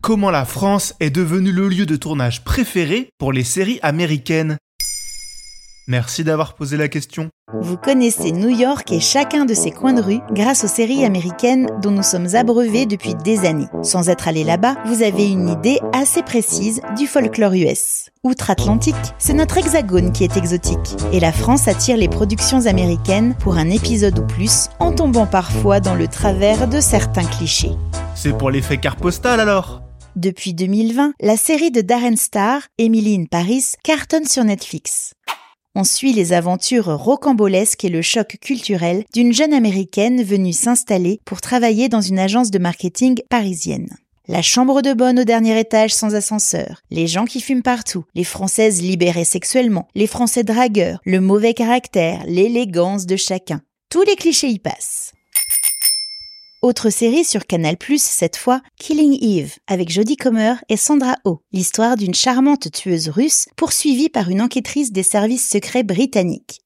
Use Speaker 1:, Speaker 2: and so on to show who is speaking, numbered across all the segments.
Speaker 1: comment la France est devenue le lieu de tournage préféré pour les séries américaines Merci d'avoir posé la question.
Speaker 2: Vous connaissez New York et chacun de ses coins de rue grâce aux séries américaines dont nous sommes abreuvés depuis des années. Sans être allé là-bas, vous avez une idée assez précise du folklore US. Outre-Atlantique, c'est notre hexagone qui est exotique. Et la France attire les productions américaines pour un épisode ou plus, en tombant parfois dans le travers de certains clichés.
Speaker 1: C'est pour l'effet carte postale alors?
Speaker 2: Depuis 2020, la série de Darren Star, Emily in Paris, cartonne sur Netflix. On suit les aventures rocambolesques et le choc culturel d'une jeune américaine venue s'installer pour travailler dans une agence de marketing parisienne. La chambre de bonne au dernier étage sans ascenseur, les gens qui fument partout, les Françaises libérées sexuellement, les Français dragueurs, le mauvais caractère, l'élégance de chacun. Tous les clichés y passent. Autre série sur Canal+, cette fois, Killing Eve, avec Jodie Comer et Sandra Oh, l'histoire d'une charmante tueuse russe poursuivie par une enquêtrice des services secrets britanniques.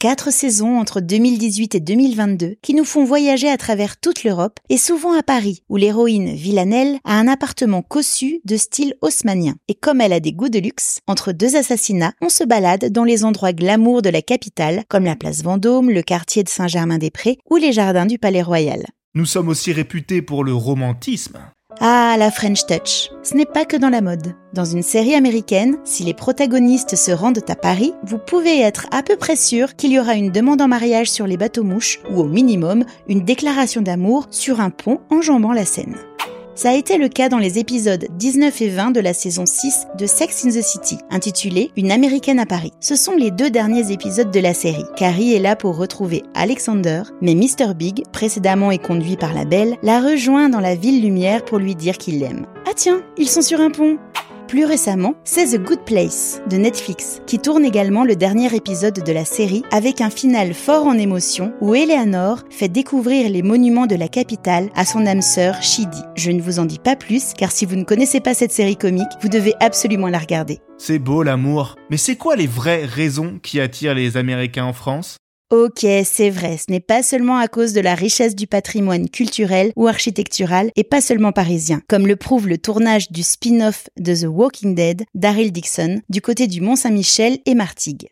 Speaker 2: Quatre saisons entre 2018 et 2022 qui nous font voyager à travers toute l'Europe et souvent à Paris, où l'héroïne Villanelle a un appartement cossu de style haussmanien. Et comme elle a des goûts de luxe, entre deux assassinats, on se balade dans les endroits glamour de la capitale, comme la place Vendôme, le quartier de Saint-Germain-des-Prés ou les jardins du Palais Royal.
Speaker 1: Nous sommes aussi réputés pour le romantisme.
Speaker 2: Ah, la French Touch. Ce n'est pas que dans la mode. Dans une série américaine, si les protagonistes se rendent à Paris, vous pouvez être à peu près sûr qu'il y aura une demande en mariage sur les bateaux mouches ou au minimum une déclaration d'amour sur un pont enjambant la Seine. Ça a été le cas dans les épisodes 19 et 20 de la saison 6 de Sex in the City, intitulé Une américaine à Paris. Ce sont les deux derniers épisodes de la série. Carrie est là pour retrouver Alexander, mais Mr. Big, précédemment et conduit par la belle, la rejoint dans la ville lumière pour lui dire qu'il l'aime. Ah tiens, ils sont sur un pont plus récemment, c'est The Good Place de Netflix, qui tourne également le dernier épisode de la série avec un final fort en émotion où Eleanor fait découvrir les monuments de la capitale à son âme sœur Shidi. Je ne vous en dis pas plus car si vous ne connaissez pas cette série comique, vous devez absolument la regarder.
Speaker 1: C'est beau l'amour, mais c'est quoi les vraies raisons qui attirent les Américains en France?
Speaker 2: Ok, c'est vrai, ce n'est pas seulement à cause de la richesse du patrimoine culturel ou architectural et pas seulement parisien, comme le prouve le tournage du spin-off de The Walking Dead, Daryl Dixon, du côté du Mont-Saint-Michel et Martigues.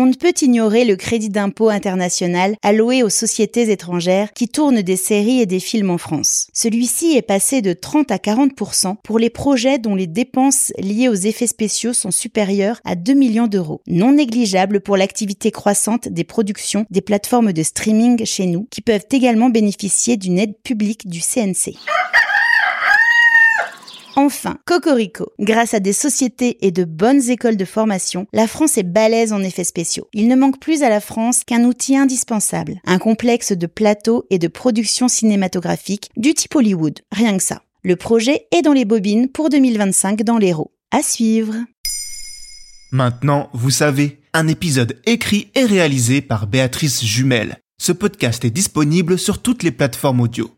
Speaker 2: On ne peut ignorer le crédit d'impôt international alloué aux sociétés étrangères qui tournent des séries et des films en France. Celui-ci est passé de 30 à 40% pour les projets dont les dépenses liées aux effets spéciaux sont supérieures à 2 millions d'euros, non négligeable pour l'activité croissante des productions des plateformes de streaming chez nous qui peuvent également bénéficier d'une aide publique du CNC. Enfin, Cocorico. Grâce à des sociétés et de bonnes écoles de formation, la France est balèze en effets spéciaux. Il ne manque plus à la France qu'un outil indispensable, un complexe de plateaux et de production cinématographique du type Hollywood. Rien que ça. Le projet est dans les bobines pour 2025 dans l'Hérault. À suivre.
Speaker 1: Maintenant, vous savez, un épisode écrit et réalisé par Béatrice Jumel. Ce podcast est disponible sur toutes les plateformes audio.